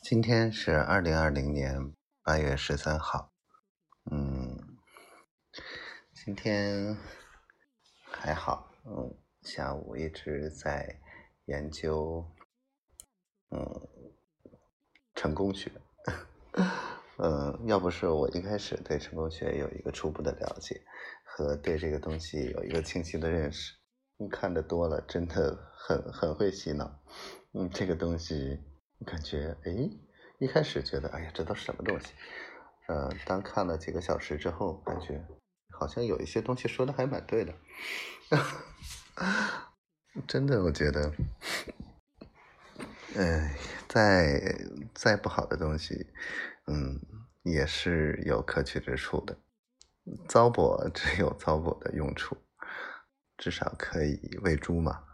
今天是二零二零年八月十三号，嗯，今天还好，嗯，下午一直在研究，嗯，成功学，嗯，要不是我一开始对成功学有一个初步的了解和对这个东西有一个清晰的认识，看的多了，真的很很会洗脑，嗯，这个东西。感觉哎，一开始觉得哎呀，这都什么东西？呃，当看了几个小时之后，感觉好像有一些东西说的还蛮对的。真的，我觉得，哎，再再不好的东西，嗯，也是有可取之处的。糟粕只有糟粕的用处，至少可以喂猪嘛。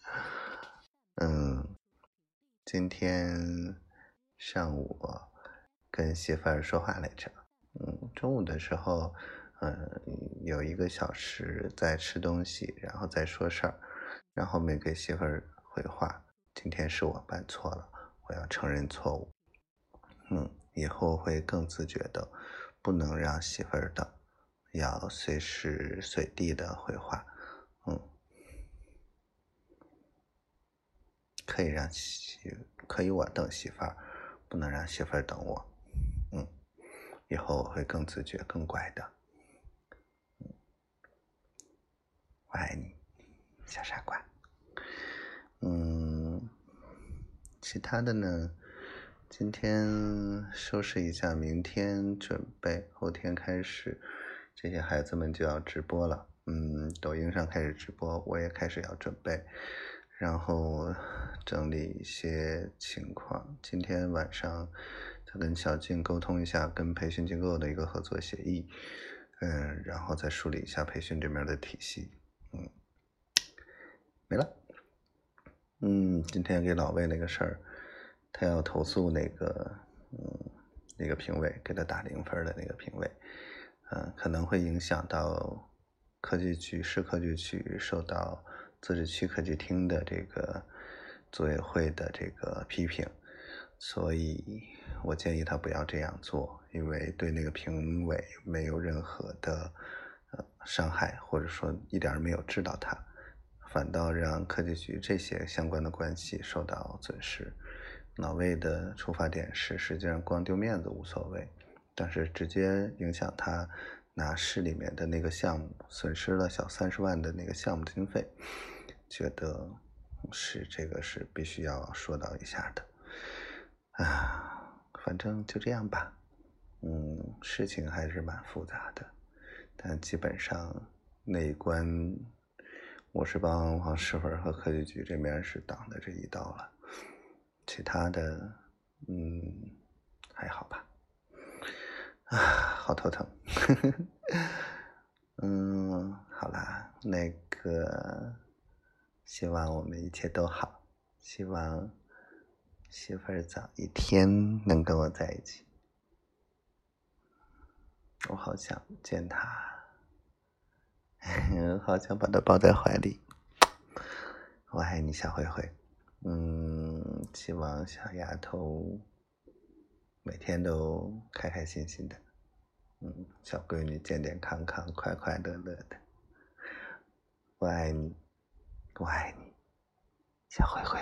嗯。今天上午跟媳妇儿说话来着，嗯，中午的时候，嗯，有一个小时在吃东西，然后在说事儿，然后没给媳妇儿回话。今天是我办错了，我要承认错误，嗯，以后会更自觉的，不能让媳妇儿等，要随时随地的回话，嗯。可以让媳，可以我等媳妇儿，不能让媳妇儿等我。嗯，以后我会更自觉、更乖的。嗯，我爱你，小傻瓜。嗯，其他的呢？今天收拾一下，明天准备，后天开始，这些孩子们就要直播了。嗯，抖音上开始直播，我也开始要准备。然后整理一些情况。今天晚上再跟小静沟通一下跟培训机构的一个合作协议，嗯，然后再梳理一下培训这边的体系。嗯，没了。嗯，今天给老魏那个事儿，他要投诉那个，嗯，那个评委给他打零分的那个评委，嗯，可能会影响到科技局市科技局受到。自治区科技厅的这个组委会的这个批评，所以我建议他不要这样做，因为对那个评委没有任何的呃伤害，或者说一点没有治到他，反倒让科技局这些相关的关系受到损失。老魏的出发点是，实际上光丢面子无所谓，但是直接影响他。拿市里面的那个项目损失了小三十万的那个项目经费，觉得是这个是必须要说到一下的，啊，反正就这样吧，嗯，事情还是蛮复杂的，但基本上那一关我是帮王师傅和科技局这边是挡的这一刀了，其他的嗯还好吧。啊，好头疼，嗯，好啦，那个，希望我们一切都好，希望媳妇儿早一天能跟我在一起，我好想见她，好想把她抱在怀里，我爱你，小灰灰，嗯，希望小丫头。每天都开开心心的，嗯，小闺女健健康康、快快乐乐的。我爱你，我爱你，小灰灰，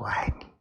我爱你。